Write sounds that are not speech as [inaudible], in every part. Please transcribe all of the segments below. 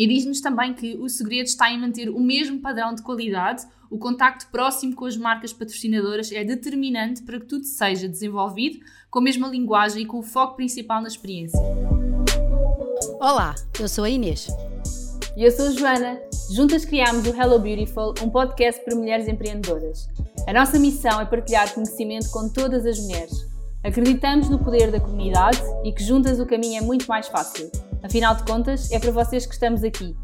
E diz-nos também que o segredo está em manter o mesmo padrão de qualidade, o contacto próximo com as marcas patrocinadoras é determinante para que tudo seja desenvolvido com a mesma linguagem e com o foco principal na experiência. Olá, eu sou a Inês. E eu sou a Joana. Juntas criámos o Hello Beautiful, um podcast para mulheres empreendedoras. A nossa missão é partilhar conhecimento com todas as mulheres. Acreditamos no poder da comunidade e que juntas o caminho é muito mais fácil. Afinal de contas, é para vocês que estamos aqui.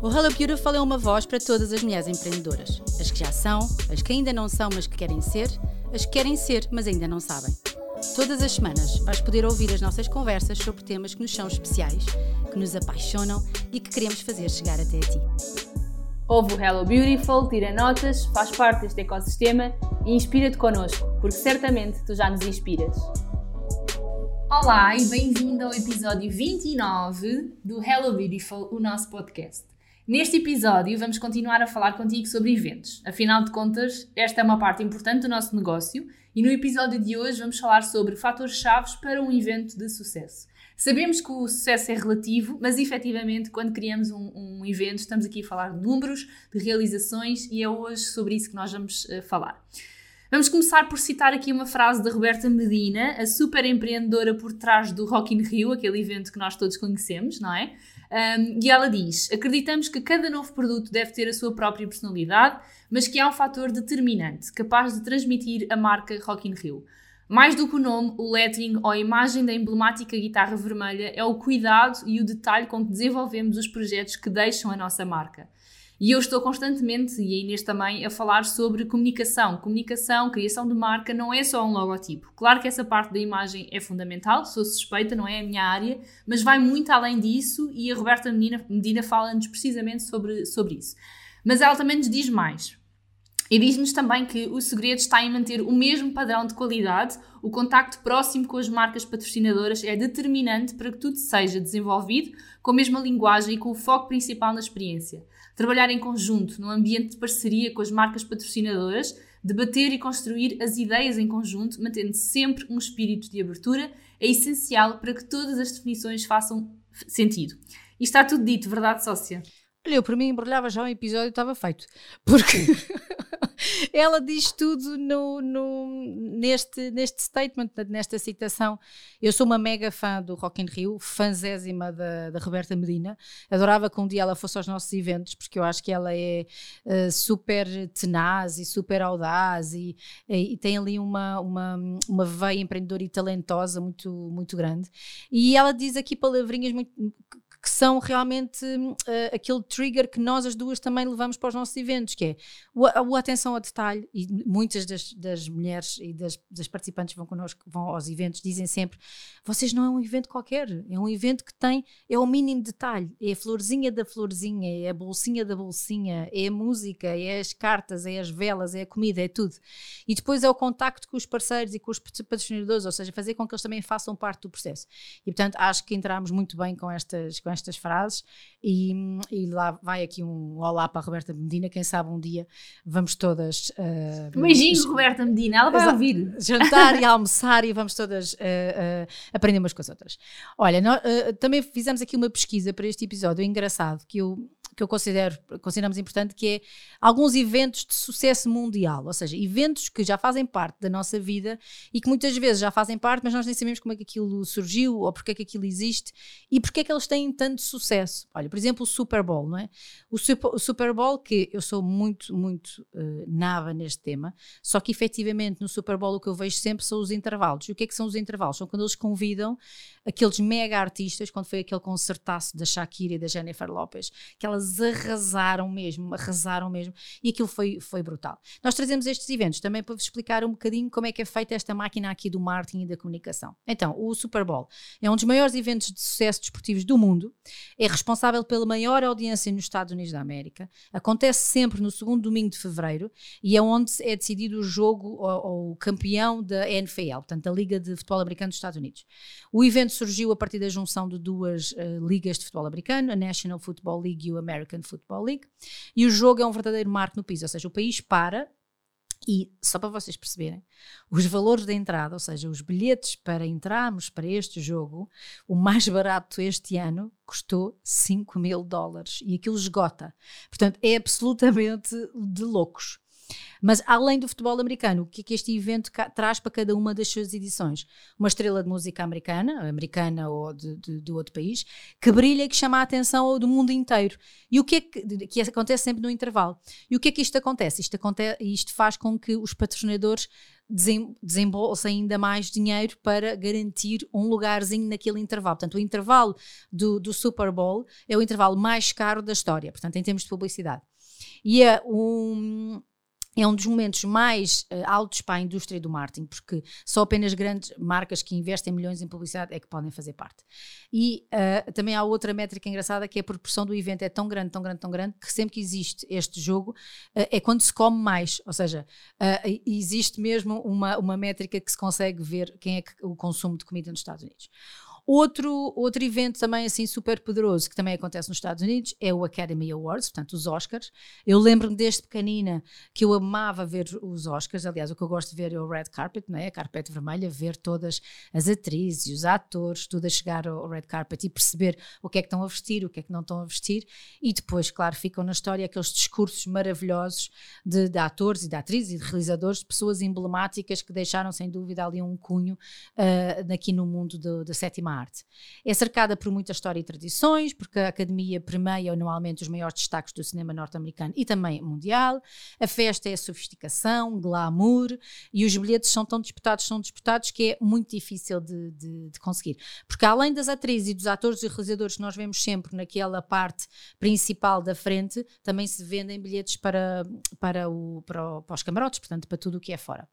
O Hello Beautiful é uma voz para todas as mulheres empreendedoras. As que já são, as que ainda não são, mas que querem ser, as que querem ser, mas ainda não sabem. Todas as semanas vais poder ouvir as nossas conversas sobre temas que nos são especiais, que nos apaixonam e que queremos fazer chegar até a ti. Ouve o Hello Beautiful, tira notas, faz parte deste ecossistema e inspira-te connosco, porque certamente tu já nos inspiras. Olá e bem-vindo ao episódio 29 do Hello Beautiful, o nosso podcast. Neste episódio, vamos continuar a falar contigo sobre eventos. Afinal de contas, esta é uma parte importante do nosso negócio e no episódio de hoje vamos falar sobre fatores chaves para um evento de sucesso. Sabemos que o sucesso é relativo, mas efetivamente, quando criamos um, um evento, estamos aqui a falar de números, de realizações e é hoje sobre isso que nós vamos uh, falar. Vamos começar por citar aqui uma frase de Roberta Medina, a super empreendedora por trás do Rock in Rio, aquele evento que nós todos conhecemos, não é? Um, e ela diz: Acreditamos que cada novo produto deve ter a sua própria personalidade, mas que há um fator determinante, capaz de transmitir a marca Rock in Rio. Mais do que o nome, o lettering ou a imagem da emblemática guitarra vermelha é o cuidado e o detalhe com que desenvolvemos os projetos que deixam a nossa marca. E eu estou constantemente, e a Inês também, a falar sobre comunicação. Comunicação, criação de marca, não é só um logotipo. Claro que essa parte da imagem é fundamental, sou suspeita, não é a minha área, mas vai muito além disso e a Roberta Medina, fala-nos precisamente sobre, sobre isso. Mas ela também nos diz mais. E diz-nos também que o segredo está em manter o mesmo padrão de qualidade, o contacto próximo com as marcas patrocinadoras é determinante para que tudo seja desenvolvido com a mesma linguagem e com o foco principal na experiência trabalhar em conjunto, num ambiente de parceria com as marcas patrocinadoras, debater e construir as ideias em conjunto, mantendo sempre um espírito de abertura, é essencial para que todas as definições façam sentido. E está tudo dito, verdade, sócia? Olha, eu por mim embrulhava já um episódio e estava feito. Porque [laughs] [laughs] ela diz tudo no, no, neste, neste statement, nesta citação. Eu sou uma mega fã do Rock in Rio, fanzésima da, da Roberta Medina. Adorava que um dia ela fosse aos nossos eventos, porque eu acho que ela é uh, super tenaz e super audaz e, e, e, tem ali uma, uma, uma veia empreendedora e talentosa muito, muito grande. E ela diz aqui palavrinhas muito que são realmente uh, aquele trigger que nós as duas também levamos para os nossos eventos, que é o, a, atenção ao detalhe, e muitas das, das mulheres e das, das, participantes que vão connosco, vão aos eventos, dizem sempre, vocês não é um evento qualquer, é um evento que tem, é o mínimo detalhe, é a florzinha da florzinha, é a bolsinha da bolsinha, é a música, é as cartas, é as velas, é a comida, é tudo. E depois é o contacto com os parceiros e com os patrocinadores, ou seja, fazer com que eles também façam parte do processo. E portanto, acho que entramos muito bem com estas com estas frases e, e, lá vai aqui um olá para a Roberta Medina, quem sabe um dia vamos todas... Uh, Beijinho, Roberta Medina, ela vai ouvir. Jantar e almoçar e vamos todas uh, uh, aprender umas com as outras. Olha, nós, também fizemos aqui uma pesquisa para este episódio, é engraçado, que eu que eu considero, consideramos importante, que é alguns eventos de sucesso mundial, ou seja, eventos que já fazem parte da nossa vida e que muitas vezes já fazem parte, mas nós nem sabemos como é que aquilo surgiu ou porque é que aquilo existe e porque é que eles têm tanto sucesso. Olha, por exemplo, o Super Bowl, não é? O Super, Bowl, que eu sou muito, muito uh, nava neste tema, só que efetivamente no Super Bowl o que eu vejo sempre são os intervalos. E o que é que são os intervalos? São quando eles convidam aqueles mega artistas, quando foi aquele concertaço da Shakira e da Jennifer Lopez, que elas arrasaram mesmo, arrasaram mesmo, e aquilo foi, foi brutal. Nós trazemos estes eventos também para vos explicar um bocadinho como é que é feita esta máquina aqui do marketing e da comunicação. Então, o Super Bowl é um dos maiores eventos de sucesso desportivos do mundo, é responsável pela maior audiência nos Estados Unidos da América, acontece sempre no segundo domingo de fevereiro e é onde é decidido o jogo ou, o campeão da NFL, portanto, da Liga de Futebol Americano dos Estados Unidos. O evento surgiu a partir da junção de duas uh, ligas de futebol americano, a National Football League e o American Football League, e o jogo é um verdadeiro marco no país, ou seja, o país para E só para vocês perceberem, os valores da entrada, ou seja, os bilhetes para entrarmos para este jogo, o mais barato este ano custou 5 mil dólares e aquilo esgota. Portanto, é absolutamente de loucos. Mas além do futebol americano, o que é que este evento traz para cada uma das suas edições? Uma estrela de música americana, americana ou de, de, de outro país, que brilha e que chama a atenção do mundo inteiro. E o que é que, que acontece sempre no intervalo? E o que é que isto acontece? Isto, acontece, isto faz com que os patrocinadores desembolsem ainda mais dinheiro para garantir um lugarzinho naquele intervalo. Portanto, o intervalo do, do Super Bowl é o intervalo mais caro da história, portanto, em termos de publicidade. E é um, é um dos momentos mais uh, altos para a indústria do marketing, porque só apenas grandes marcas que investem milhões em publicidade é que podem fazer parte. E uh, também há outra métrica engraçada que é a proporção do evento é tão grande, tão grande, tão grande, que sempre que existe este jogo uh, é quando se come mais, ou seja, existe mesmo uma, uma métrica que se consegue ver quem é que, o consumo de comida nos Estados Unidos. Outro, outro evento também assim super poderoso que também acontece nos Estados Unidos é o Academy Awards, portanto os Oscars. Eu lembro-me desde pequenina que eu amava ver os Oscars, aliás o que eu gosto de ver é o Red Carpet, não é? a carpete vermelha, ver todas as atrizes e os atores, tudo a chegar ao Red Carpet e perceber o que é que estão a vestir, o que é que não estão a vestir e depois, claro, ficam na história aqueles discursos maravilhosos de, de atores e de atrizes e de realizadores, de pessoas emblemáticas que deixaram sem dúvida ali um cunho uh, aqui no mundo da sétima arte. É cercada por muita história e tradições, porque a Academia premia anualmente os maiores destaques do cinema norte-americano e também mundial. A festa é sofisticação, glamour e os bilhetes são tão disputados, são disputados que é muito difícil de, de, de conseguir. Porque além das atrizes e dos atores e realizadores que nós vemos sempre naquela parte principal da frente, também se vendem bilhetes para, para, o, para, o, para os camarotes, portanto, para tudo o que é fora.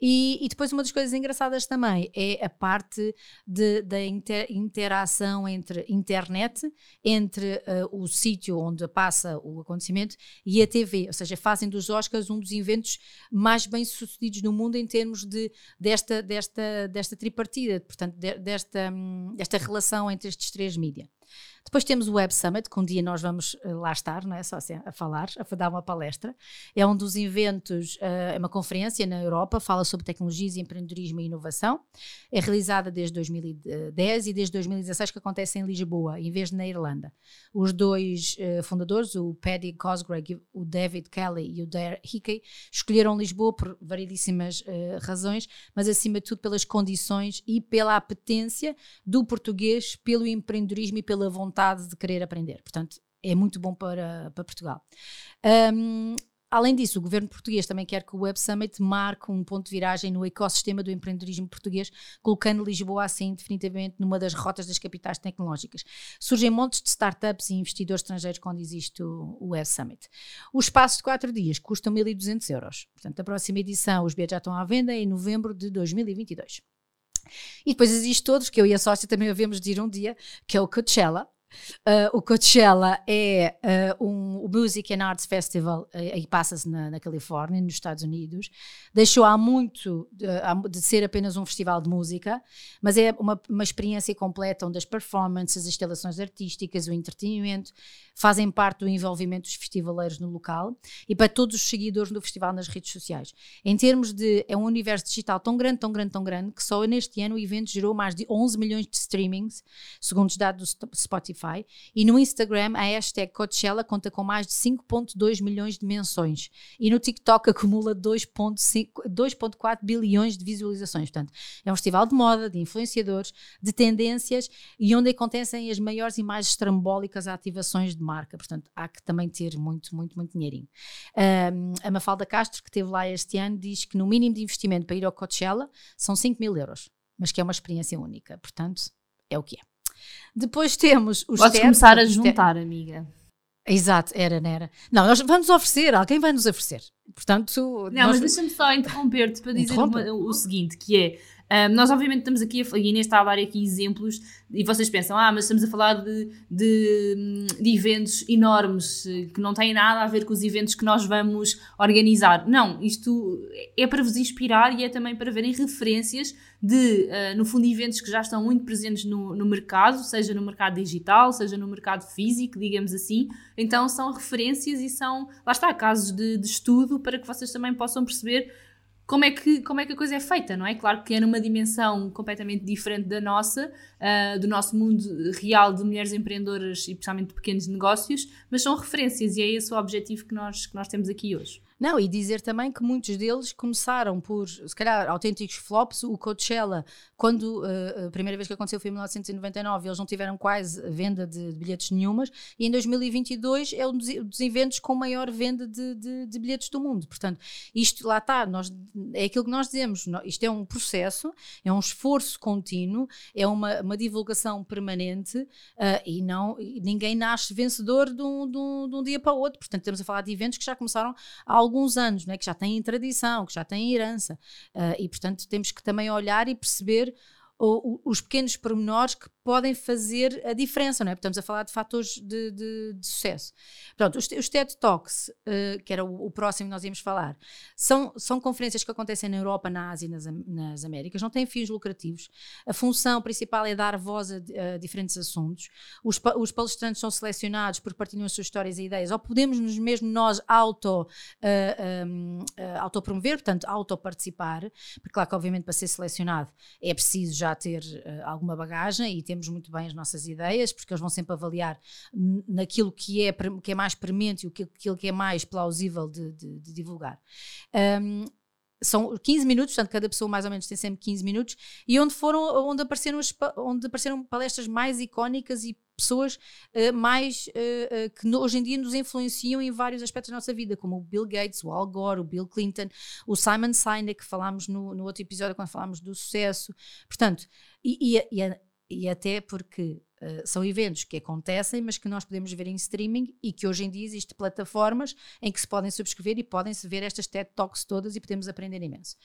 E, e depois uma das coisas engraçadas também é a parte de, da inter, interação entre internet, entre uh, o sítio onde passa o acontecimento e a TV, ou seja, fazem dos Oscars um dos eventos mais bem sucedidos no mundo em termos de, desta, desta, desta tripartida, portanto, de, desta, hum, desta relação entre estes três mídias. Depois temos o Web Summit, que um dia nós vamos eh, lá estar, não é? Só assim, a falar, a dar uma palestra. É um dos eventos, eh, é uma conferência na Europa, fala sobre tecnologias, empreendedorismo e inovação. É realizada desde 2010 e desde 2016 que acontece em Lisboa, em vez de na Irlanda. Os dois uh, fundadores, o Paddy Cosgrave, o David Kelly e o Dare Hickey, escolheram Lisboa por variedíssimas razões, mas acima de tudo pelas condições e pela apetência do português pelo empreendedorismo e pela vontade de querer aprender. Portanto, é muito bom para, para Portugal. Um, Além disso, o governo português também quer que o Web Summit marque um ponto de viragem no ecossistema do empreendedorismo português, colocando Lisboa assim definitivamente numa das rotas das capitais tecnológicas. Surgem montes de startups e investidores estrangeiros quando existe o, Web Summit. O espaço de quatro dias custa 1.200 euros. Portanto, a próxima edição, os bilhetes já estão à venda em novembro de 2022. E depois existe todos, que eu e a sócia também havemos de ir um dia, que é o Coachella, Uh, o Coachella é uh, um, o Music and Arts Festival uh, e passa-se na, na, Califórnia, nos Estados Unidos. Deixou há muito de, de, ser apenas um festival de música, mas é uma, uma experiência completa onde as performances, as instalações artísticas, o entretenimento fazem parte do envolvimento dos festivaleiros no local e para todos os seguidores do festival nas redes sociais. Em termos de. É um universo digital tão grande, tão grande, tão grande que só neste ano o evento gerou mais de 11 milhões de streamings, segundo os dados do Spotify Spotify e no Instagram a hashtag Coachella conta com mais de 5.2 milhões de menções e no TikTok acumula 2.4 bilhões de visualizações. Portanto, é um festival de moda, de influenciadores, de tendências e onde acontecem as maiores e mais estrambólicas ativações de marca. Portanto, há que também ter muito, muito, muito dinheirinho. Um, a Mafalda Castro, que esteve lá este ano, diz que no mínimo de investimento para ir ao Coachella são 5 mil euros, mas que é uma experiência única. Portanto, é o que é. Depois temos os Podes começar a juntar, amiga. Exato, era, não era. Não, nós vamos oferecer, alguém vai nos oferecer. Portanto, não, nós... mas deixa-me só interromper-te para dizer uma, o seguinte: que é Um, nós, obviamente, estamos aqui, a, a Inês está a dar aqui exemplos e vocês pensam, ah, mas estamos a falar de, de, de, eventos enormes que não têm nada a ver com os eventos que nós vamos organizar. Não, isto é para vos inspirar e é também para verem referências de, uh, no fundo, eventos que já estão muito presentes no, no mercado, seja no mercado digital, seja no mercado físico, digamos assim. Então, são referências e são, lá está, casos de, de estudo para que vocês também possam perceber como é, que, como é que a coisa é feita, não é? Claro que é numa dimensão completamente diferente da nossa, uh, do nosso mundo real de mulheres empreendedoras e principalmente de pequenos negócios, mas são referências e é esse o objetivo que nós, que nós temos aqui hoje. Não, e dizer também que muitos deles começaram por, se calhar, autênticos flops. O Coachella, quando uh, a primeira vez que aconteceu foi em 1999, eles não tiveram quase venda de, de bilhetes nenhumas, e em 2022 é um dos, dos eventos com maior venda de, de, de, bilhetes do mundo. Portanto, isto lá está, nós, é aquilo que nós dizemos, isto é um processo, é um esforço contínuo, é uma, uma divulgação permanente uh, e não ninguém nasce vencedor de um, de, um, de um, dia para o outro. Portanto, estamos a falar de eventos que já começaram há alguns anos, né, que já têm tradição, que já têm herança. Uh, e, portanto, temos que também olhar e perceber o, o, os pequenos pormenores que podem fazer a diferença, não é? Estamos a falar de fatores de, de, de sucesso. Pronto, os, os TED Talks, uh, que era o, o, próximo que nós íamos falar, são, são conferências que acontecem na Europa, na Ásia e nas, nas Américas, não têm fins lucrativos. A função principal é dar voz a, a diferentes assuntos. Os, os, palestrantes são selecionados porque partilham as suas histórias e ideias, ou podemos nos mesmo nós auto, uh, um, uh, autopromover, portanto, auto-participar, porque claro que obviamente para ser selecionado é preciso já ter uh, alguma bagagem e temos muito bem as nossas ideias, porque eles vão sempre avaliar naquilo que é, que é mais premente e aquilo que é mais plausível de, de, de divulgar. Um, são 15 minutos, portanto, cada pessoa mais ou menos tem sempre 15 minutos, e onde foram, onde apareceram, onde apareceram palestras mais icónicas e pessoas uh, mais uh, uh, que no, hoje em dia nos influenciam em vários aspectos da nossa vida, como o Bill Gates, o Al Gore, o Bill Clinton, o Simon Sinek, que falámos no, no outro episódio quando falámos do sucesso. Portanto, e, e, e, e até porque Uh, são eventos que acontecem, mas que nós podemos ver em streaming e que hoje em dia existem plataformas em que se podem subscrever e podem-se ver estas TED Talks todas e podemos aprender imenso.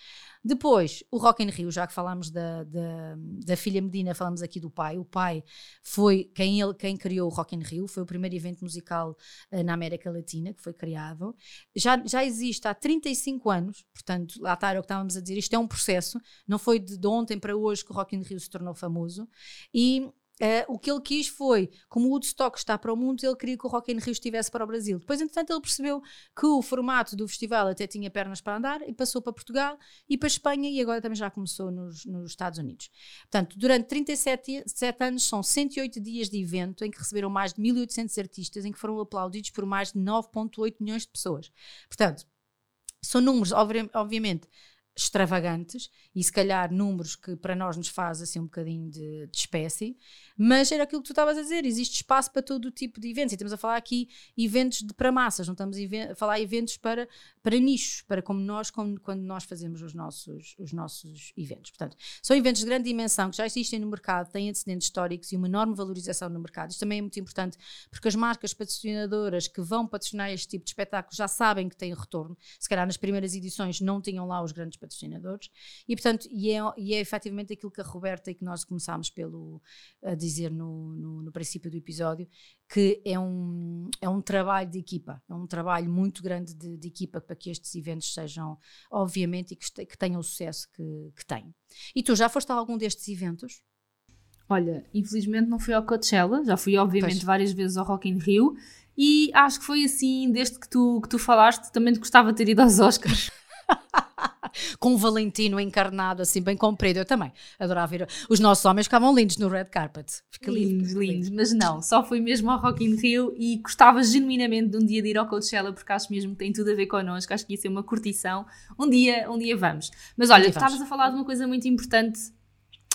Depois, o Rock in Rio, já que falámos da, da, da, filha Medina, falamos aqui do pai. O pai foi quem, ele, quem criou o Rock in Rio, foi o primeiro evento musical uh, na América Latina que foi criado. Já, já existe há 35 anos, portanto, lá está o que estávamos a dizer, isto é um processo, não foi de, de ontem para hoje que o Rock in Rio se tornou famoso. E Uh, o que ele quis foi, como o Woodstock está para o mundo, ele queria que o Rock in Rio estivesse para o Brasil. Depois, entretanto, ele percebeu que o formato do festival até tinha pernas para andar e passou para Portugal e para Espanha e agora também já começou nos, nos Estados Unidos. Portanto, durante 37 anos são 108 dias de evento em que receberam mais de 1.800 artistas, em que foram aplaudidos por mais de 9.8 milhões de pessoas. Portanto, são números, obviamente, extravagantes e se calhar números que para nós nos faz assim um bocadinho de, de espécie, mas era aquilo que tu estavas a dizer, existe espaço para todo o tipo de eventos e estamos a falar aqui eventos de, para massas, não estamos a falar eventos para, para nichos, para como nós, como, quando nós fazemos os nossos, os nossos eventos. Portanto, são eventos de grande dimensão que já existem no mercado, têm antecedentes históricos e uma enorme valorização no mercado. Isto também é muito importante porque as marcas patrocinadoras que vão patrocinar este tipo de espetáculos já sabem que têm retorno. Se calhar nas primeiras edições não tinham lá os grandes patrocinadores. E, portanto, e é, e é efetivamente aquilo que a Roberta e que nós começámos pelo, a dizer no, no, no princípio do episódio, que é um, é um trabalho de equipa, é um trabalho muito grande de, de equipa para que estes eventos sejam, obviamente, e que, que tenham o sucesso que, que têm. E tu já foste a algum destes eventos? Olha, infelizmente não fui ao Coachella, já fui obviamente pois. várias vezes ao Rock in Rio e acho que foi assim, desde que tu, que tu falaste, também gostava de ter ido aos Oscars. [laughs] com um Valentino encarnado assim bem comprido. Eu também adorava ver. Os nossos homens ficavam lindos no red carpet. Fica lindos, lindo, lindos. Mas não, só fui mesmo ao Rock in Rio e gostava genuinamente de um dia de ir ao Coachella porque acho mesmo que tem tudo a ver connosco. Acho que ia ser uma curtição. Um dia, um dia vamos. Mas olha, estavas a falar de uma coisa muito importante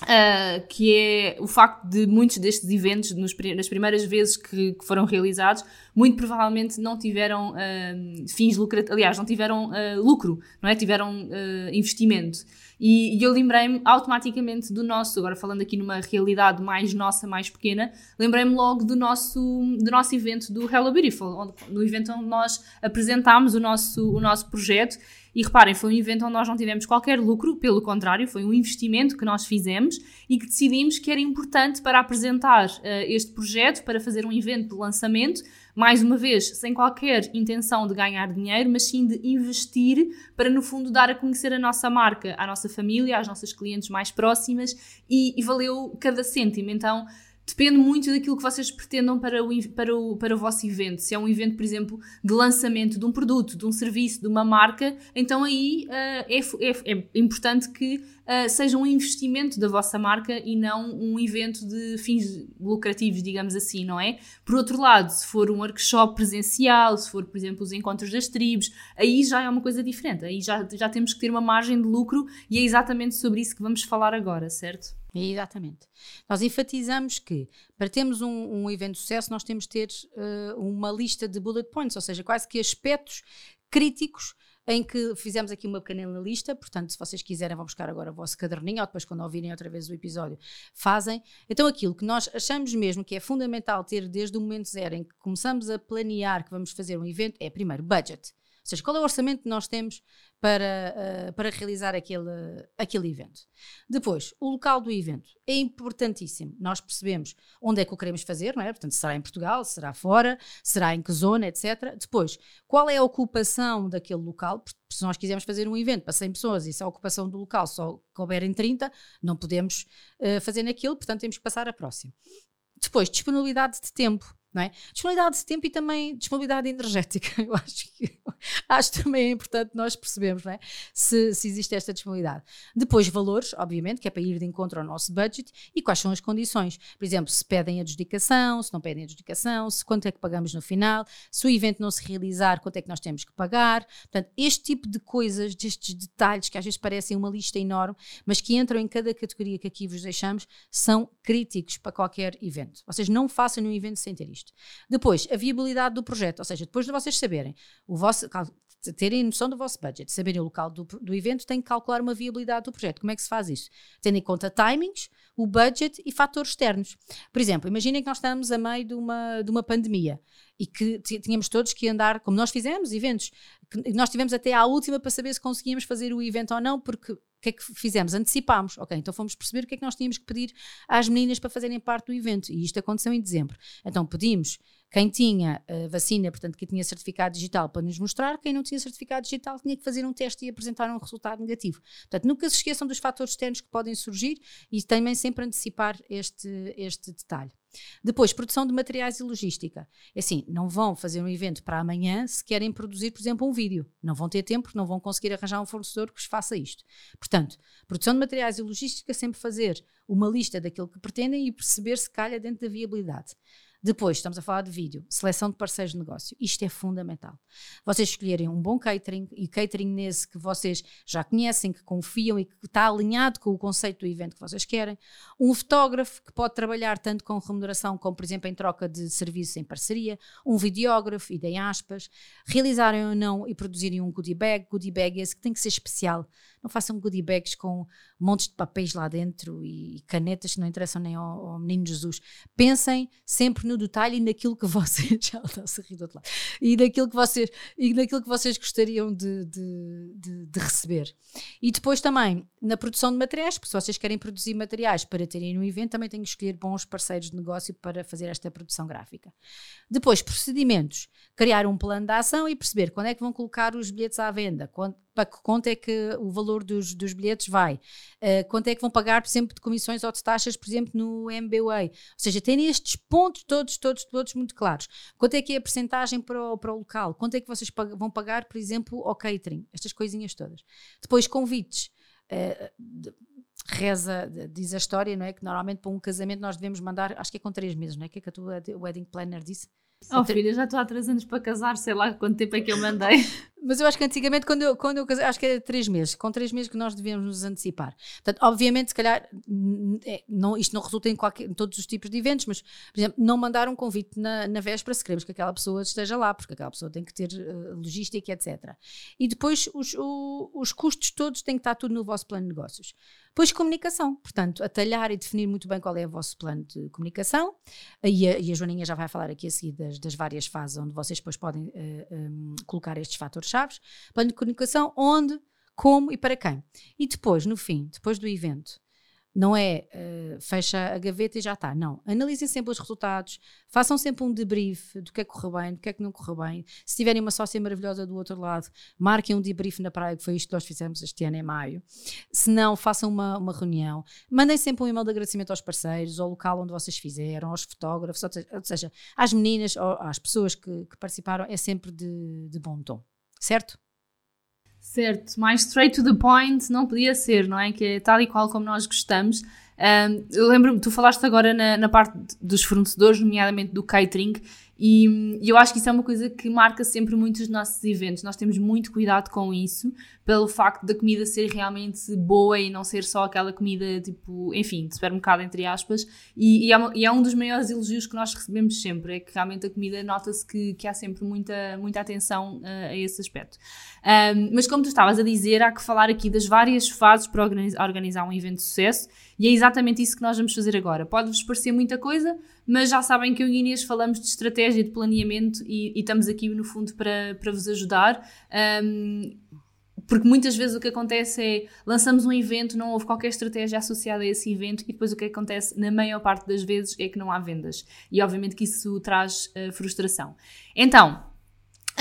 Uh, que é o facto de muitos destes eventos, nos, nas primeiras vezes que, que, foram realizados, muito provavelmente não tiveram uh, fins lucrativos, aliás, não tiveram uh, lucro, não é? Tiveram investimento. E, e eu lembrei-me automaticamente do nosso, agora falando aqui numa realidade mais nossa, mais pequena, lembrei-me logo do nosso, do nosso evento do Hello Beautiful, onde, no evento onde nós apresentámos o nosso, o nosso projeto e reparem, foi um evento onde nós não tivemos qualquer lucro, pelo contrário, foi um investimento que nós fizemos e que decidimos que era importante para apresentar uh, este projeto, para fazer um evento de lançamento, mais uma vez, sem qualquer intenção de ganhar dinheiro, mas sim de investir para, no fundo, dar a conhecer a nossa marca à nossa família, às nossas clientes mais próximas e, e valeu cada cêntimo. Então, depende muito daquilo que vocês pretendam para o, para, o, para o vosso evento. Se é um evento, por exemplo, de lançamento de um produto, de um serviço, de uma marca, então aí uh, é, é, é, importante que uh, seja um investimento da vossa marca e não um evento de fins lucrativos, digamos assim, não é? Por outro lado, se for um workshop presencial, se for, por exemplo, os encontros das tribos, aí já é uma coisa diferente. Aí já, já temos que ter uma margem de lucro e é exatamente sobre isso que vamos falar agora, certo? Exatamente. Nós enfatizamos que para termos um, um evento de sucesso, nós temos de ter uh, uma lista de bullet points, ou seja, quase que aspectos críticos em que fizemos aqui uma pequena lista, portanto, se vocês quiserem, vão buscar agora o vosso caderninho, ou depois, quando ouvirem outra vez o episódio, fazem. Então, aquilo que nós achamos mesmo que é fundamental ter desde o momento zero em que começamos a planear que vamos fazer um evento é, primeiro, budget. Ou seja, qual é o orçamento que nós temos para, uh, para realizar aquele, aquele evento. Depois, o local do evento é importantíssimo. Nós percebemos onde é que o queremos fazer, não é? Portanto, será em Portugal, será fora, será em que zona, etc. Depois, qual é a ocupação daquele local? Se nós quisermos fazer um evento para 100 pessoas e se a ocupação do local só couber em 30, não podemos uh, fazer naquilo, portanto, temos que passar a próxima. Depois, disponibilidade de tempo. Não é? Disponibilidade de tempo e também disponibilidade energética. [laughs] Eu acho que acho também é importante nós percebermos é? se, se existe esta disponibilidade. Depois, valores, obviamente, que é para ir de encontro ao nosso budget e quais são as condições. Por exemplo, se pedem adjudicação, se não pedem adjudicação, se quanto é que pagamos no final, se o evento não se realizar, quanto é que nós temos que pagar. Portanto, este tipo de coisas, destes detalhes que às vezes parecem uma lista enorme, mas que entram em cada categoria que aqui vos deixamos, são críticos para qualquer evento. Vocês não façam um evento sem ter isto isto. Depois, a viabilidade do projeto, ou seja, depois de vocês saberem, o vosso, terem noção do vosso budget, saberem o local do, do evento, têm que calcular uma viabilidade do projeto. Como é que se faz isso? Tendo em conta timings, o budget e fatores externos. Por exemplo, imaginem que nós estamos a meio de uma, de uma pandemia e que tínhamos todos que andar, como nós fizemos, eventos, que nós tivemos até à última para saber se conseguíamos fazer o evento ou não, porque o que é que fizemos? Antecipámos. Ok, então fomos perceber o que é que nós tínhamos que pedir às meninas para fazerem parte do evento. E isto aconteceu em dezembro. Então pedimos quem tinha uh, vacina, portanto, que tinha certificado digital para nos mostrar, quem não tinha certificado digital tinha que fazer um teste e apresentar um resultado negativo. Portanto, nunca se esqueçam dos fatores externos que podem surgir e também sempre antecipar este, este detalhe. Depois, produção de materiais e logística. É assim, não vão fazer um evento para amanhã se querem produzir, por exemplo, um vídeo. Não vão ter tempo, não vão conseguir arranjar um fornecedor que vos faça isto. Portanto, produção de materiais e logística, sempre fazer uma lista daquilo que pretendem e perceber se calha dentro da viabilidade. Depois, estamos a falar de vídeo, seleção de parceiros de negócio. Isto é fundamental. Vocês escolherem um bom catering e catering nesse que vocês já conhecem, que confiam e que está alinhado com o conceito do evento que vocês querem. Um fotógrafo que pode trabalhar tanto com remuneração como, por exemplo, em troca de serviços em parceria. Um videógrafo, e aspas. Realizarem ou não e produzirem um goodie bag. Goodie bag esse que tem que ser especial. Não façam goodie bags com montes de papéis lá dentro e canetas que não interessam nem ao, ao menino Jesus. Pensem sempre no detalhe e naquilo que [laughs] vocês já a rir do outro lado e naquilo que vocês e naquilo que vocês gostariam de, de, de, de receber. E depois também na produção de materiais porque se vocês querem produzir materiais para terem um evento também têm que escolher bons parceiros de negócio para fazer esta produção gráfica. Depois procedimentos. Criar um plano de ação e perceber quando é que vão colocar os bilhetes à venda quando, para que quanto é que o valor dos, dos bilhetes vai, uh, quanto é que vão pagar, por exemplo, de comissões ou de taxas, por exemplo, no MBWay. Ou seja, tem estes pontos todos, todos, todos muito claros. Quanto é que é a percentagem para o, para o local? Quanto é que vocês pag vão pagar, por exemplo, ao catering? Estas coisinhas todas. Depois, convites. Uh, reza, diz a história, não é? Que normalmente para um casamento nós devemos mandar, acho que é com três meses, não é? Que é que a tua wedding planner disse? Oh filha, já estou há três anos para casar, sei lá quanto tempo é que eu mandei. [laughs] Mas eu acho que antigamente, quando eu, quando eu casei, acho que era três meses, com três meses que nós devíamos nos antecipar. Portanto, obviamente, se calhar, é, não, isto não resulta em, qualquer, em todos os tipos de eventos, mas, por exemplo, não mandar um convite na, na véspera se queremos que aquela pessoa esteja lá, porque aquela pessoa tem que ter uh, logística, etc. E depois, os, o, os custos todos têm que estar tudo no vosso plano de negócios. Depois, comunicação, portanto, atalhar e definir muito bem qual é o vosso plano de comunicação. E a, e a Joaninha já vai falar aqui a seguir das, das várias fases onde vocês depois podem uh, eh, um, colocar estes fatores-chave. Plano de comunicação, onde, como e para quem. E depois, no fim, depois do evento, não é uh, fecha a gaveta e já está. Não. Analisem sempre os resultados, façam sempre um debrief do que é que correu bem, do que é que não correu bem. Se tiverem uma sócia maravilhosa do outro lado, marquem um debrief na praia, que foi isto que nós fizemos este ano em maio. Se não, façam uma, uma reunião. Mandem sempre um e-mail de agradecimento aos parceiros, ao local onde vocês fizeram, aos fotógrafos, ou seja, às meninas, às pessoas que, que participaram, é sempre de, de bom tom. Certo? Certo, mais straight to the point não podia ser, não é? Que é tal e qual como nós gostamos. Um, eu lembro-me, tu falaste agora na, na parte dos fornecedores, nomeadamente do catering, e, e, eu acho que isso é uma coisa que marca sempre muito os nossos eventos. Nós temos muito cuidado com isso, pelo facto da comida ser realmente boa e não ser só aquela comida, tipo, enfim, de supermercado, entre aspas. E, e, é, e é, um dos maiores elogios que nós recebemos sempre: é que realmente a comida nota-se que, que há sempre muita, muita atenção uh, a esse aspecto. Um, mas como tu estavas a dizer, há que falar aqui das várias fases para organizar um evento de sucesso. E é exatamente isso que nós vamos fazer agora. Pode-vos parecer muita coisa, mas já sabem que eu e Inês falamos de estratégia, de planeamento e, e estamos aqui no fundo para, para vos ajudar. Um, porque muitas vezes o que acontece é lançamos um evento, não houve qualquer estratégia associada a esse evento e depois o que acontece na maior parte das vezes é que não há vendas. E obviamente que isso traz uh, frustração. Então,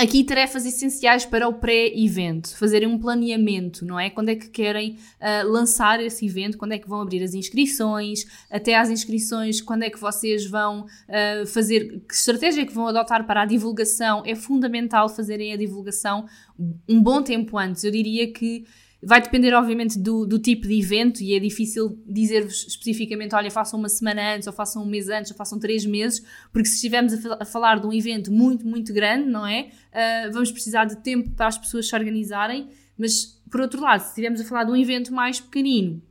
Aqui tarefas essenciais para o pré-evento, fazerem um planeamento, não é? Quando é que querem uh, lançar esse evento, quando é que vão abrir as inscrições, até às inscrições, quando é que vocês vão uh, fazer, que estratégia é que vão adotar para a divulgação. É fundamental fazerem a divulgação um bom tempo antes. Eu diria que Vai depender, obviamente, do, do tipo de evento e é difícil dizer-vos especificamente, olha, façam uma semana antes, ou façam um mês antes, ou façam três meses, porque se estivermos a, a falar de um evento muito, muito grande, não é? Uh, vamos precisar de tempo para as pessoas se organizarem, mas, por outro lado, se estivermos a falar de um evento mais pequenino,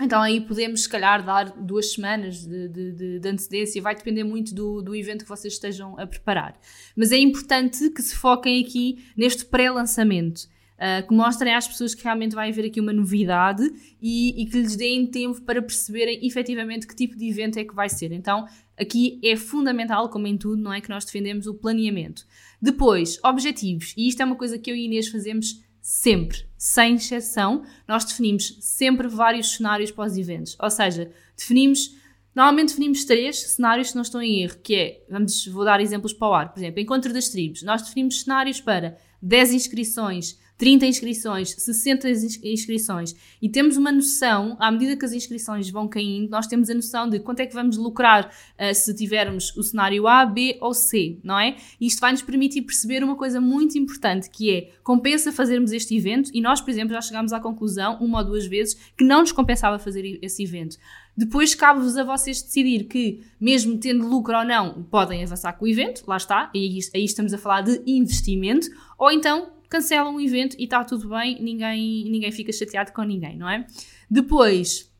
então aí podemos, se calhar, dar duas semanas de, de, de, antecedência, vai depender muito do, do evento que vocês estejam a preparar. Mas é importante que se foquem aqui neste pré-lançamento uh, que mostrem às pessoas que realmente vai haver aqui uma novidade e, e, que lhes deem tempo para perceberem efetivamente que tipo de evento é que vai ser. Então, aqui é fundamental, como em tudo, não é? Que nós defendemos o planeamento. Depois, objetivos. E isto é uma coisa que eu e Inês fazemos sempre, sem exceção. Nós definimos sempre vários cenários para os eventos. Ou seja, definimos. Normalmente definimos três cenários se não estou em erro, que é, vamos, vou dar exemplos para o ar, por exemplo, Encontro das Tribos. Nós definimos cenários para 10 inscrições, 30 inscrições, 60 inscrições e temos uma noção, à medida que as inscrições vão caindo, nós temos a noção de quanto é que vamos lucrar uh, se tivermos o cenário A, B ou C, não é? E isto vai nos permitir perceber uma coisa muito importante que é compensa fazermos este evento e nós, por exemplo, já chegámos à conclusão uma ou duas vezes que não nos compensava fazer esse evento. Depois cabe-vos a vocês decidir que, mesmo tendo lucro ou não, podem avançar com o evento, lá está, e aí, aí estamos a falar de investimento, ou então cancelam o evento e está tudo bem, ninguém, ninguém fica chateado com ninguém, não é? Depois,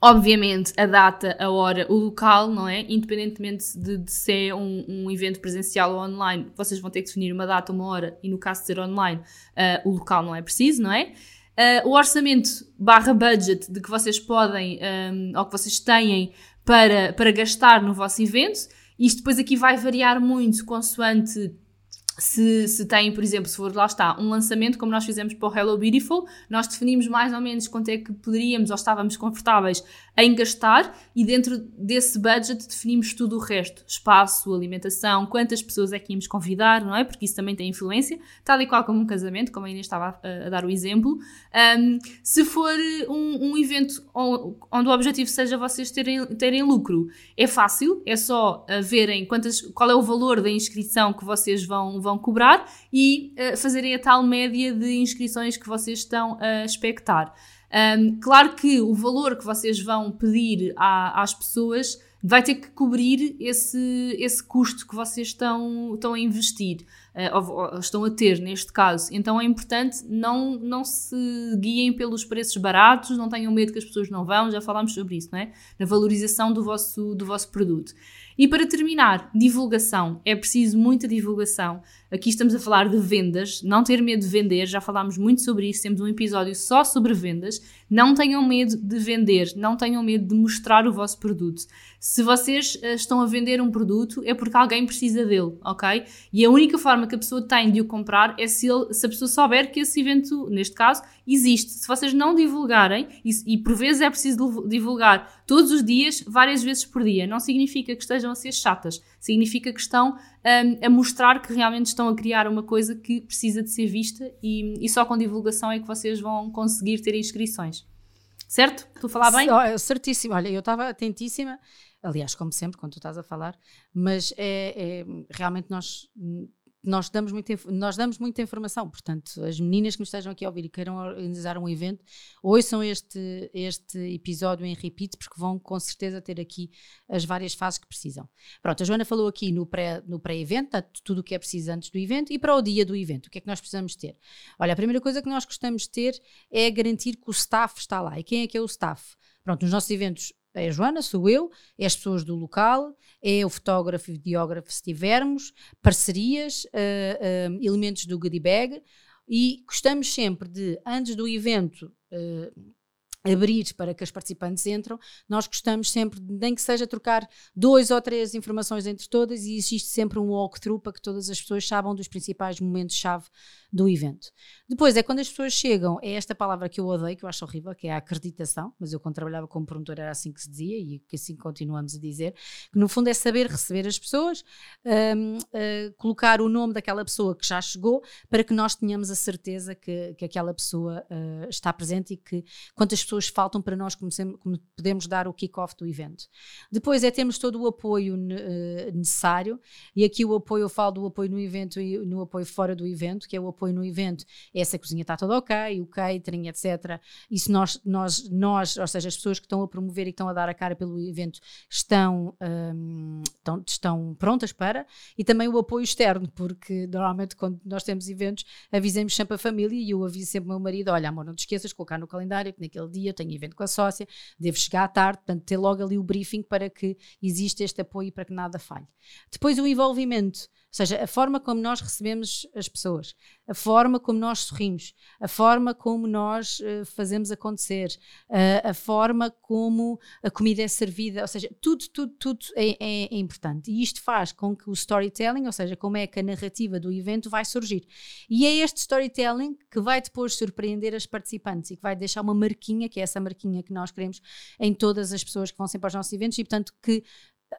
obviamente, a data, a hora, o local, não é? Independentemente de, de ser um, um, evento presencial ou online, vocês vão ter que definir uma data, uma hora, e no caso de ser online, uh, o local não é preciso, não é? Uh, o orçamento barra budget de que vocês podem um, ou que vocês têm para, para gastar no vosso evento. Isto depois aqui vai variar muito consoante se, se tem, por exemplo, se for lá está, um lançamento como nós fizemos para o Hello Beautiful, nós definimos mais ou menos quanto é que poderíamos ou estávamos confortáveis em gastar e dentro desse budget definimos tudo o resto: espaço, alimentação, quantas pessoas é que íamos convidar, não é? Porque isso também tem influência, tal e qual como um casamento, como a Inês estava a, a dar o exemplo. Um, se for um, um, evento onde o objetivo seja vocês terem, terem lucro, é fácil, é só uh, verem quantas, qual é o valor da inscrição que vocês vão vão cobrar e uh, fazerem a tal média de inscrições que vocês estão a expectar. Um, claro que o valor que vocês vão pedir às pessoas vai ter que cobrir esse, esse custo que vocês estão, estão a investir, uh, ou, ou, estão a ter neste caso. Então é importante não, não se guiem pelos preços baratos, não tenham medo que as pessoas não vão, já falámos sobre isso, não é? Na valorização do vosso, do vosso produto. E para terminar, divulgação. É preciso muita divulgação. Aqui estamos a falar de vendas, não ter medo de vender, já falámos muito sobre isso, temos um episódio só sobre vendas. Não tenham medo de vender, não tenham medo de mostrar o vosso produto. Se vocês uh, estão a vender um produto, é porque alguém precisa dele, ok? E a única forma que a pessoa tem de o comprar é se, ele, se a pessoa souber que esse evento, neste caso, existe. Se vocês não divulgarem, e, e por vezes é preciso divulgar todos os dias, várias vezes por dia, não significa que estejam a ser chatas, significa que estão um, a mostrar que realmente estão a criar uma coisa que precisa de ser vista e, e só com divulgação é que vocês vão conseguir ter inscrições. Certo? Tu falar bem? Certíssimo. Olha, eu estava atentíssima, aliás, como sempre, quando tu estás a falar, mas é, é realmente nós nós damos, muita, nós damos muita informação, portanto, as meninas que nos estejam aqui a ouvir e queiram organizar um evento, ouçam este, este episódio em repeat, porque vão com certeza ter aqui as várias fases que precisam. Pronto, a Joana falou aqui no pré-evento, no pré tudo o que é preciso antes do evento e para o dia do evento, o que é que nós precisamos ter? Olha, a primeira coisa que nós gostamos de ter é garantir que o staff está lá. E quem é que é o staff? Pronto, nos nossos eventos é a Joana, sou eu, é as pessoas do local, é o fotógrafo e videógrafo se tivermos, parcerias, uh, uh, elementos do goodie bag. E gostamos sempre de, antes do evento, uh, abrir para que os participantes entram, nós gostamos sempre, nem que seja trocar dois ou três informações entre todas e existe sempre um walkthrough para que todas as pessoas saibam dos principais momentos-chave do evento. Depois é quando as pessoas chegam, é esta palavra que eu odeio, que eu acho horrível, que é a acreditação, mas eu quando trabalhava como promotor era assim que se dizia e que assim continuamos a dizer, que no fundo é saber receber as pessoas, um, uh, eh, colocar o nome daquela pessoa que já chegou, para que nós tenhamos a certeza que, que aquela pessoa uh, está presente e que quantas pessoas faltam para nós comecemos, podemos dar o kick-off do evento. Depois é termos todo o apoio uh, necessário, e aqui o apoio, eu falo do apoio no evento e no apoio fora do evento, que é o apoio no evento, essa cozinha está toda ok, o catering, etc. Isso nós, nós, nós, ou seja, as pessoas que estão a promover e que estão a dar a cara pelo evento estão, um, estão, estão prontas para, e também o apoio externo, porque normalmente quando nós temos eventos avisamos sempre a família e eu aviso sempre o meu marido, olha amor, não te esqueças de colocar no calendário que naquele dia tenho evento com a sócia, devo chegar à tarde, portanto ter logo ali o briefing para que exista este apoio e para que nada falhe. Depois o envolvimento, seja, a forma como nós recebemos as pessoas, a forma como nós sorrimos, a forma como nós uh, fazemos acontecer, uh, a forma como a comida é servida, ou seja, tudo, tudo, tudo é, é, é, importante. E isto faz com que o storytelling, ou seja, como é que a narrativa do evento vai surgir. E é este storytelling que vai depois surpreender as participantes e que vai deixar uma marquinha, que é essa marquinha que nós queremos em todas as pessoas que vão sempre aos nossos eventos e, portanto, que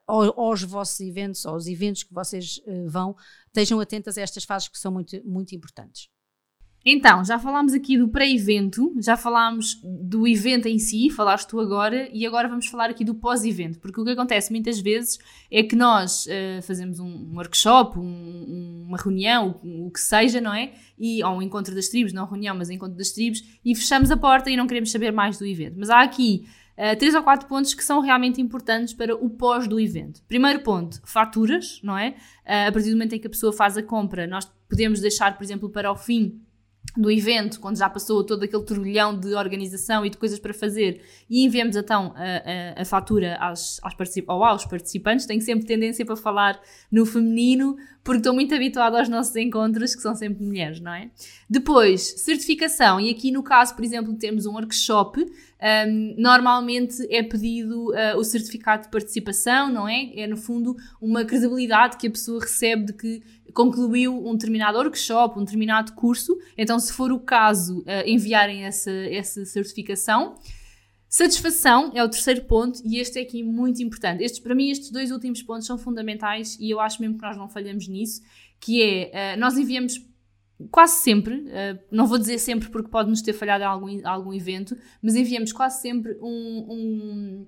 aos vossos eventos, aos eventos que vocês uh, vão, estejam atentas a estas fases que são muito, muito importantes. Então, já falámos aqui do pré-evento, já falámos do evento em si, falaste tu agora, e agora vamos falar aqui do pós-evento, porque o que acontece muitas vezes é que nós uh, fazemos um workshop, um, uma reunião, o, o, que seja, não é? E, ou um encontro das tribos, não reunião, mas encontro das tribos, e fechamos a porta e não queremos saber mais do evento. Mas há aqui uh, três ou quatro pontos que são realmente importantes para o pós do evento. Primeiro ponto, faturas, não é? Uh, a partir do momento em que a pessoa faz a compra, nós podemos deixar, por exemplo, para o fim do evento, quando já passou todo aquele turbilhão de organização e de coisas para fazer, e enviamos então a, a, a fatura aos, particip ou aos participantes, tenho sempre tendência para falar no feminino, porque estou muito habituada aos nossos encontros, que são sempre mulheres, não é? Depois, certificação, e aqui no caso, por exemplo, temos um workshop, um, normalmente é pedido uh, o certificado de participação, não é? É, no fundo, uma credibilidade que a pessoa recebe de que concluiu um determinado workshop, um determinado curso. Então, se for o caso, uh, enviarem essa, essa certificação. Satisfação é o terceiro ponto e este é aqui muito importante. Estes, para mim, estes dois últimos pontos são fundamentais e eu acho mesmo que nós não falhamos nisso, que é, uh, nós enviamos quase sempre, uh, não vou dizer sempre porque pode nos ter falhado algum, algum evento, mas enviamos quase sempre um, um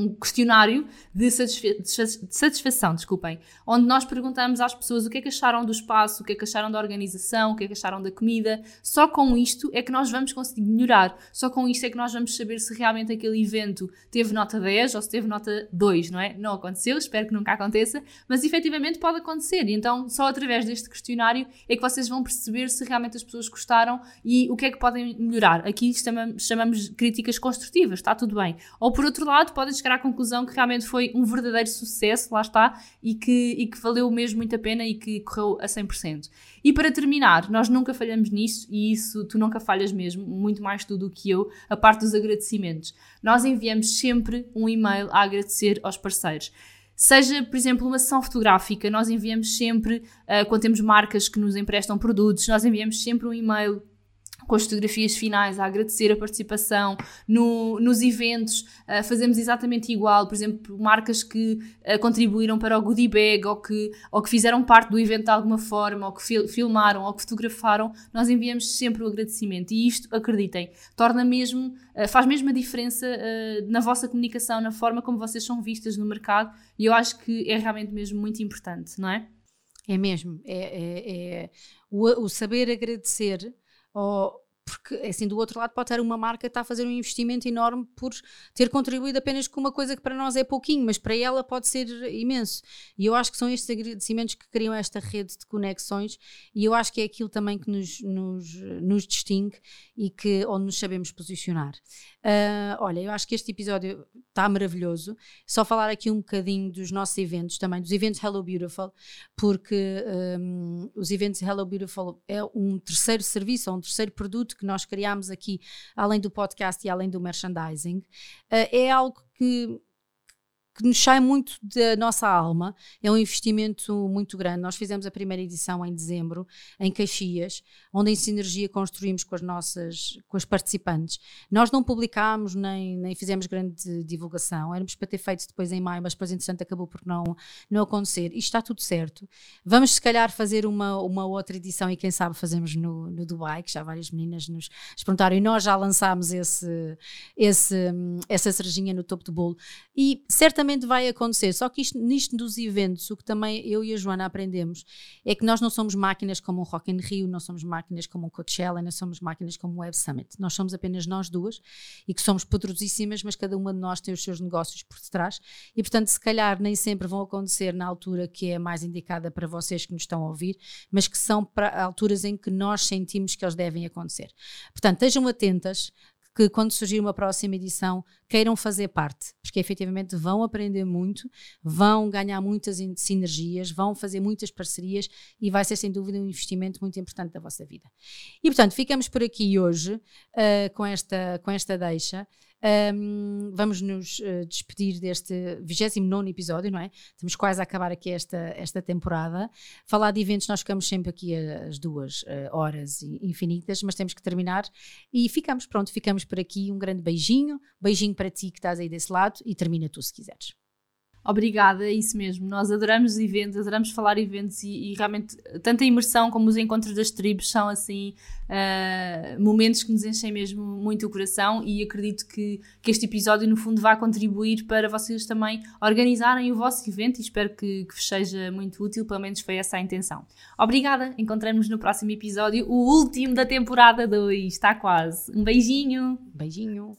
um questionário de, satisfa de, satisfação, desculpem, onde nós perguntamos às pessoas o que é que acharam do espaço, o que é que acharam da organização, o que é que acharam da comida. Só com isto é que nós vamos conseguir melhorar. Só com isto é que nós vamos saber se realmente aquele evento teve nota 10 ou se teve nota 2, não é? Não aconteceu, espero que nunca aconteça, mas efetivamente pode acontecer. Então, só através deste questionário é que vocês vão perceber se realmente as pessoas gostaram e o que é que podem melhorar. Aqui chamamos, chamamos críticas construtivas, está tudo bem. Ou por outro lado, podem chegar à conclusão que realmente foi um verdadeiro sucesso, lá está, e que, e que valeu mesmo muito a pena e que correu a 100%. E para terminar, nós nunca falhamos nisso e isso tu nunca falhas mesmo, muito mais tu do que eu, a parte dos agradecimentos. Nós enviamos sempre um e-mail a agradecer aos parceiros. Seja, por exemplo, uma sessão fotográfica, nós enviamos sempre, uh, quando temos marcas que nos emprestam produtos, nós enviamos sempre um e-mail com as fotografias finais, a agradecer a participação no, nos eventos, uh, fazemos exatamente igual, por exemplo, marcas que uh, contribuíram para o goodie bag ou que, ou que fizeram parte do evento de alguma forma, ou que fil filmaram, ou que fotografaram, nós enviamos sempre o agradecimento. E isto, acreditem, torna mesmo, uh, faz mesmo a diferença na vossa comunicação, na forma como vocês são vistas no mercado. E eu acho que é realmente mesmo muito importante, não é? É mesmo, é, é, é o, o saber agradecer ou porque assim do outro lado pode ter uma marca que está a fazer um investimento enorme por ter contribuído apenas com uma coisa que para nós é pouquinho, mas para ela pode ser imenso. E eu acho que são estes agradecimentos que criam esta rede de conexões e eu acho que é aquilo também que nos, nos, nos distingue e que onde nos sabemos posicionar. Uh, olha, eu acho que este episódio está maravilhoso. Só falar aqui um bocadinho dos nossos eventos também, dos eventos Hello Beautiful, porque um, os eventos Hello Beautiful é um terceiro serviço, um terceiro produto que nós criamos aqui, além do podcast e além do merchandising. Uh, é algo que que nos sai muito da nossa alma, é um investimento muito grande. Nós fizemos a primeira edição em dezembro, em Caxias, onde em sinergia construímos com as nossas, com as participantes. Nós não publicámos nem, nem fizemos grande divulgação, éramos para ter feito depois em maio, mas depois entretanto acabou por não, não acontecer. Isto está tudo certo. Vamos se calhar fazer uma, uma outra edição e quem sabe fazemos no, no Dubai, que já várias meninas nos, perguntaram e nós já lançámos esse, esse, essa cerejinha no topo do bolo. E certamente vai acontecer. Só que isto, nisto dos eventos, o que também eu e a Joana aprendemos é que nós não somos máquinas como o Rock in Rio, não somos máquinas como o Coachella, não somos máquinas como o Web Summit. Nós somos apenas nós duas e que somos poderosíssimas, mas cada uma de nós tem os seus negócios por detrás e, portanto, se calhar nem sempre vão acontecer na altura que é mais indicada para vocês que nos estão a ouvir, mas que são para alturas em que nós sentimos que eles devem acontecer. Portanto, estejam atentas que quando surgir uma próxima edição queiram fazer parte, porque efetivamente vão aprender muito, vão ganhar muitas sinergias, vão fazer muitas parcerias e vai ser sem dúvida um investimento muito importante da vossa vida. E portanto, ficamos por aqui hoje uh, com, esta, com esta deixa. Um, vamos nos uh, despedir deste 29 episódio, não é? Estamos quase a acabar aqui esta, esta temporada. Falar de eventos, nós ficamos sempre aqui as duas uh, horas infinitas, mas temos que terminar e ficamos, pronto, ficamos por aqui. Um grande beijinho, beijinho para ti que estás aí desse lado e termina tu se quiseres. Obrigada, é isso mesmo. Nós adoramos eventos, adoramos falar eventos e, e, realmente tanto a imersão como os encontros das tribos são assim uh, momentos que nos enchem mesmo muito o coração e acredito que, que este episódio no fundo vai contribuir para vocês também organizarem o vosso evento e espero que, que vos seja muito útil, pelo menos foi essa a intenção. Obrigada, encontramos no próximo episódio, o último da temporada 2, está quase. Um beijinho. Beijinho.